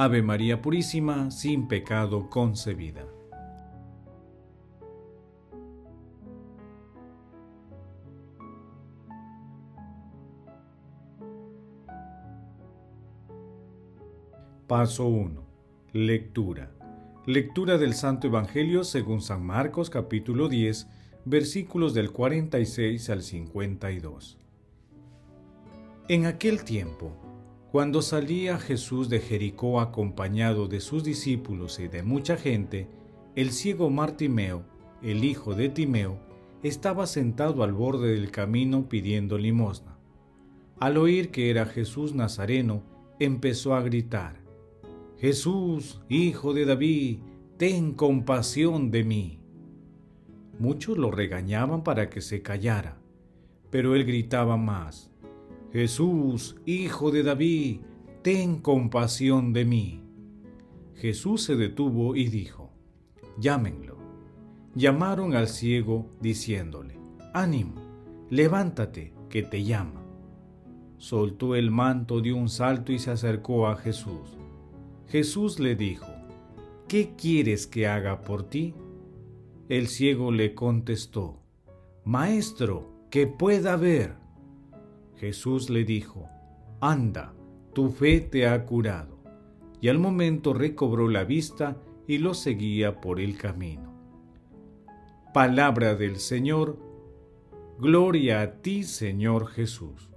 Ave María Purísima, sin pecado concebida. Paso 1. Lectura. Lectura del Santo Evangelio según San Marcos capítulo 10, versículos del 46 al 52. En aquel tiempo, cuando salía Jesús de Jericó acompañado de sus discípulos y de mucha gente, el ciego Martimeo, el hijo de Timeo, estaba sentado al borde del camino pidiendo limosna. Al oír que era Jesús Nazareno, empezó a gritar, Jesús, hijo de David, ten compasión de mí. Muchos lo regañaban para que se callara, pero él gritaba más, Jesús, hijo de David, ten compasión de mí. Jesús se detuvo y dijo, llámenlo. Llamaron al ciego diciéndole, ánimo, levántate, que te llama. Soltó el manto de un salto y se acercó a Jesús. Jesús le dijo, ¿qué quieres que haga por ti? El ciego le contestó, Maestro, que pueda ver. Jesús le dijo, Anda, tu fe te ha curado. Y al momento recobró la vista y lo seguía por el camino. Palabra del Señor, Gloria a ti, Señor Jesús.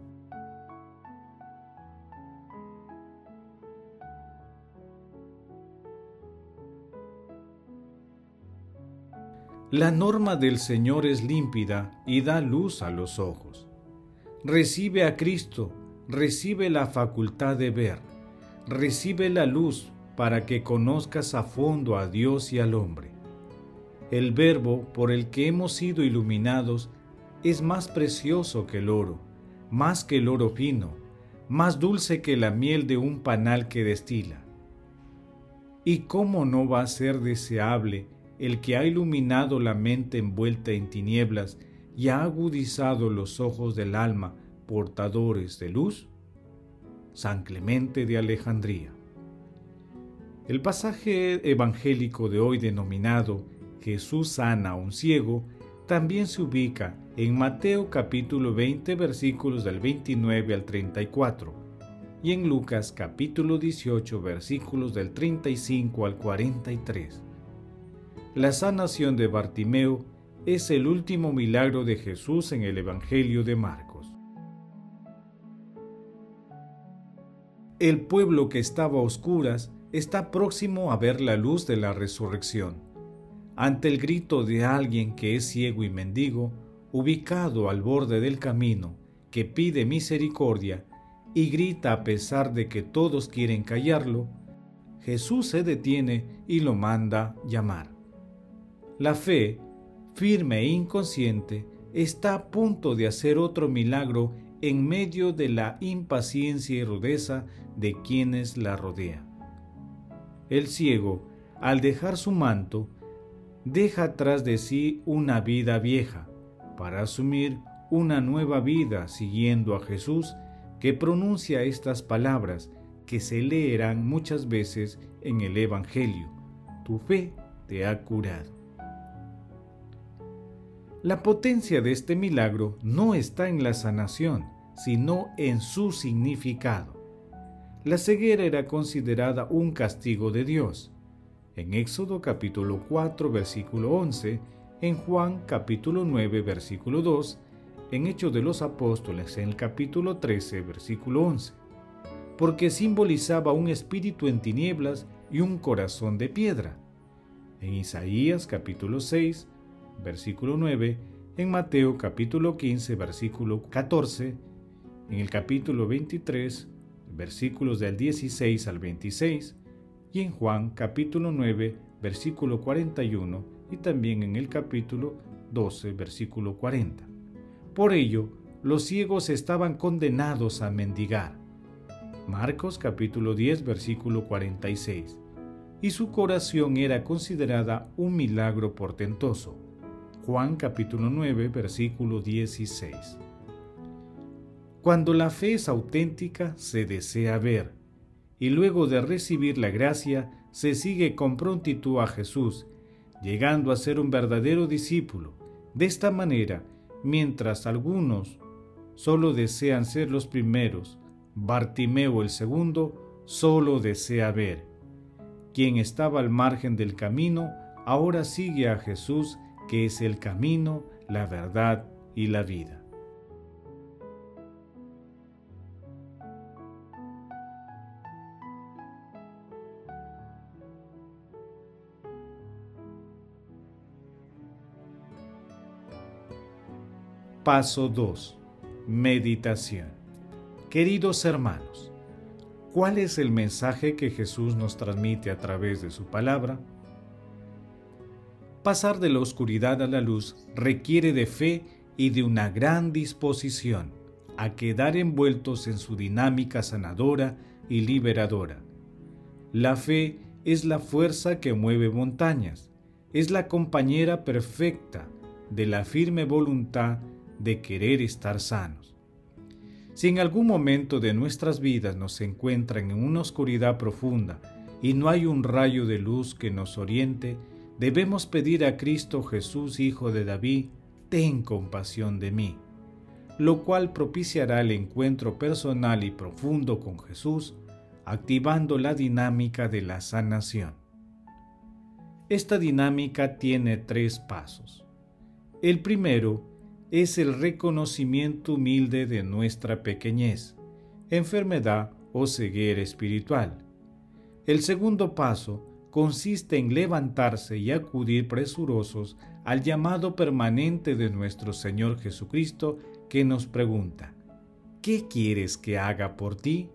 La norma del Señor es límpida y da luz a los ojos. Recibe a Cristo, recibe la facultad de ver, recibe la luz para que conozcas a fondo a Dios y al hombre. El verbo por el que hemos sido iluminados es más precioso que el oro, más que el oro fino, más dulce que la miel de un panal que destila. ¿Y cómo no va a ser deseable el que ha iluminado la mente envuelta en tinieblas y ha agudizado los ojos del alma portadores de luz? San Clemente de Alejandría. El pasaje evangélico de hoy denominado Jesús sana a un ciego también se ubica en Mateo capítulo 20 versículos del 29 al 34 y en Lucas capítulo 18 versículos del 35 al 43. La sanación de Bartimeo es el último milagro de Jesús en el Evangelio de Marcos. El pueblo que estaba a oscuras está próximo a ver la luz de la resurrección. Ante el grito de alguien que es ciego y mendigo, ubicado al borde del camino, que pide misericordia y grita a pesar de que todos quieren callarlo, Jesús se detiene y lo manda llamar. La fe, firme e inconsciente, está a punto de hacer otro milagro en medio de la impaciencia y rudeza de quienes la rodean. El ciego, al dejar su manto, deja tras de sí una vida vieja para asumir una nueva vida siguiendo a Jesús que pronuncia estas palabras que se leerán muchas veces en el Evangelio. Tu fe te ha curado. La potencia de este milagro no está en la sanación, sino en su significado. La ceguera era considerada un castigo de Dios. En Éxodo capítulo 4 versículo 11, en Juan capítulo 9 versículo 2, en Hechos de los Apóstoles en el capítulo 13 versículo 11, porque simbolizaba un espíritu en tinieblas y un corazón de piedra. En Isaías capítulo 6 versículo 9, en Mateo capítulo 15, versículo 14, en el capítulo 23, versículos del 16 al 26, y en Juan capítulo 9, versículo 41 y también en el capítulo 12, versículo 40. Por ello, los ciegos estaban condenados a mendigar. Marcos capítulo 10, versículo 46. Y su curación era considerada un milagro portentoso. Juan capítulo 9, versículo 16. Cuando la fe es auténtica, se desea ver, y luego de recibir la gracia, se sigue con prontitud a Jesús, llegando a ser un verdadero discípulo. De esta manera, mientras algunos solo desean ser los primeros, Bartimeo el segundo solo desea ver. Quien estaba al margen del camino, ahora sigue a Jesús, que es el camino, la verdad y la vida. Paso 2. Meditación. Queridos hermanos, ¿cuál es el mensaje que Jesús nos transmite a través de su palabra? Pasar de la oscuridad a la luz requiere de fe y de una gran disposición a quedar envueltos en su dinámica sanadora y liberadora. La fe es la fuerza que mueve montañas, es la compañera perfecta de la firme voluntad de querer estar sanos. Si en algún momento de nuestras vidas nos encuentran en una oscuridad profunda y no hay un rayo de luz que nos oriente, debemos pedir a Cristo Jesús, Hijo de David, ten compasión de mí, lo cual propiciará el encuentro personal y profundo con Jesús, activando la dinámica de la sanación. Esta dinámica tiene tres pasos. El primero es el reconocimiento humilde de nuestra pequeñez, enfermedad o ceguera espiritual. El segundo paso consiste en levantarse y acudir presurosos al llamado permanente de nuestro Señor Jesucristo que nos pregunta, ¿qué quieres que haga por ti?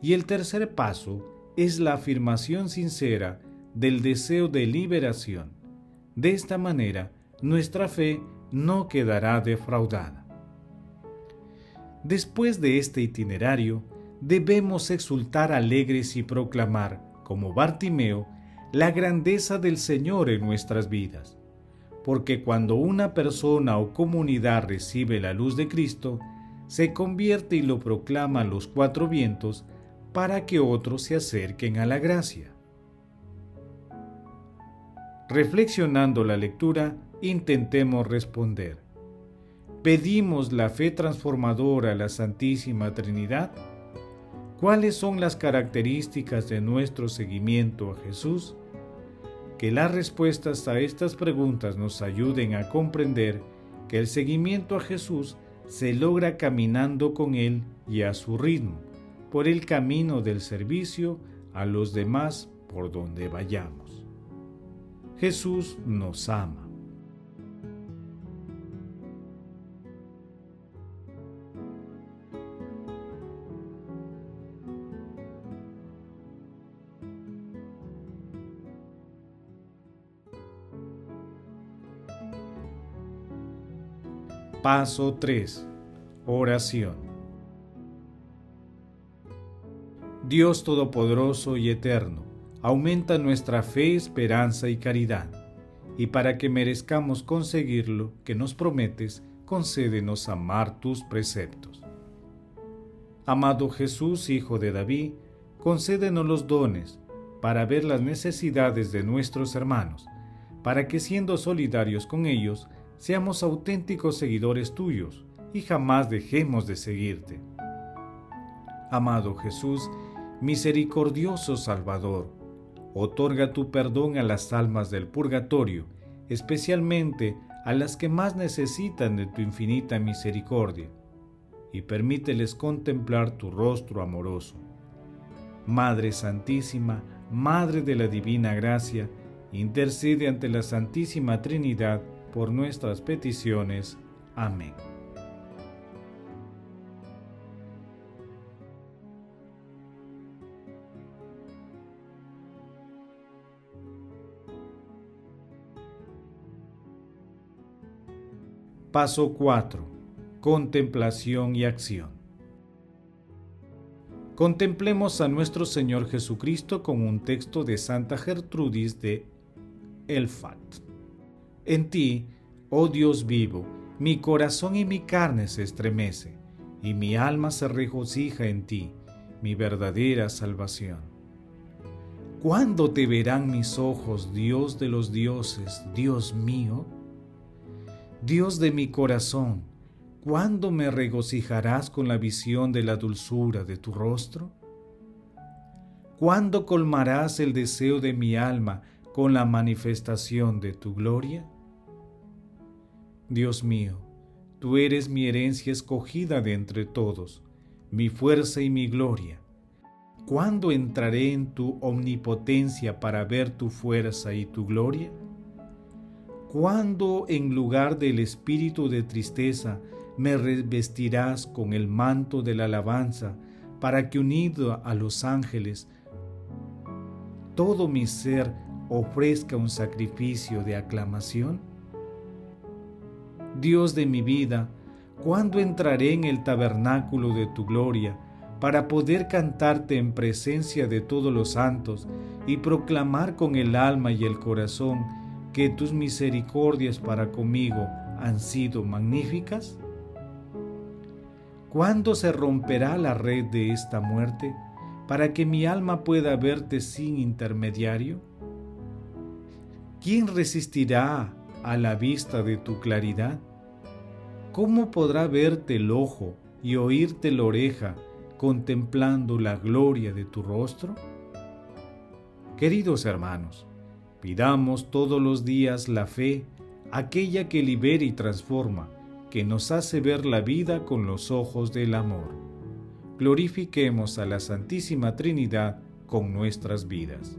Y el tercer paso es la afirmación sincera del deseo de liberación. De esta manera, nuestra fe no quedará defraudada. Después de este itinerario, debemos exultar alegres y proclamar, como Bartimeo, la grandeza del Señor en nuestras vidas. Porque cuando una persona o comunidad recibe la luz de Cristo, se convierte y lo proclama a los cuatro vientos para que otros se acerquen a la gracia. Reflexionando la lectura, intentemos responder. ¿Pedimos la fe transformadora a la Santísima Trinidad? ¿Cuáles son las características de nuestro seguimiento a Jesús? Que las respuestas a estas preguntas nos ayuden a comprender que el seguimiento a Jesús se logra caminando con Él y a su ritmo, por el camino del servicio a los demás por donde vayamos. Jesús nos ama. Paso 3. Oración. Dios Todopoderoso y Eterno, aumenta nuestra fe, esperanza y caridad, y para que merezcamos conseguirlo que nos prometes, concédenos amar tus preceptos. Amado Jesús, Hijo de David, concédenos los dones para ver las necesidades de nuestros hermanos, para que siendo solidarios con ellos, seamos auténticos seguidores tuyos y jamás dejemos de seguirte. Amado Jesús, misericordioso Salvador, otorga tu perdón a las almas del purgatorio, especialmente a las que más necesitan de tu infinita misericordia, y permíteles contemplar tu rostro amoroso. Madre Santísima, Madre de la Divina Gracia, intercede ante la Santísima Trinidad por nuestras peticiones. Amén. Paso 4. Contemplación y acción. Contemplemos a nuestro Señor Jesucristo con un texto de Santa Gertrudis de Elfat. En ti, oh Dios vivo, mi corazón y mi carne se estremece, y mi alma se regocija en ti, mi verdadera salvación. ¿Cuándo te verán mis ojos, Dios de los dioses, Dios mío? Dios de mi corazón, ¿cuándo me regocijarás con la visión de la dulzura de tu rostro? ¿Cuándo colmarás el deseo de mi alma con la manifestación de tu gloria? Dios mío, tú eres mi herencia escogida de entre todos, mi fuerza y mi gloria. ¿Cuándo entraré en tu omnipotencia para ver tu fuerza y tu gloria? ¿Cuándo en lugar del espíritu de tristeza me revestirás con el manto de la alabanza para que unido a los ángeles todo mi ser ofrezca un sacrificio de aclamación? Dios de mi vida, ¿cuándo entraré en el tabernáculo de tu gloria para poder cantarte en presencia de todos los santos y proclamar con el alma y el corazón que tus misericordias para conmigo han sido magníficas? ¿Cuándo se romperá la red de esta muerte para que mi alma pueda verte sin intermediario? ¿Quién resistirá a la vista de tu claridad? ¿Cómo podrá verte el ojo y oírte la oreja contemplando la gloria de tu rostro? Queridos hermanos, Pidamos todos los días la fe, aquella que libera y transforma, que nos hace ver la vida con los ojos del amor. Glorifiquemos a la Santísima Trinidad con nuestras vidas.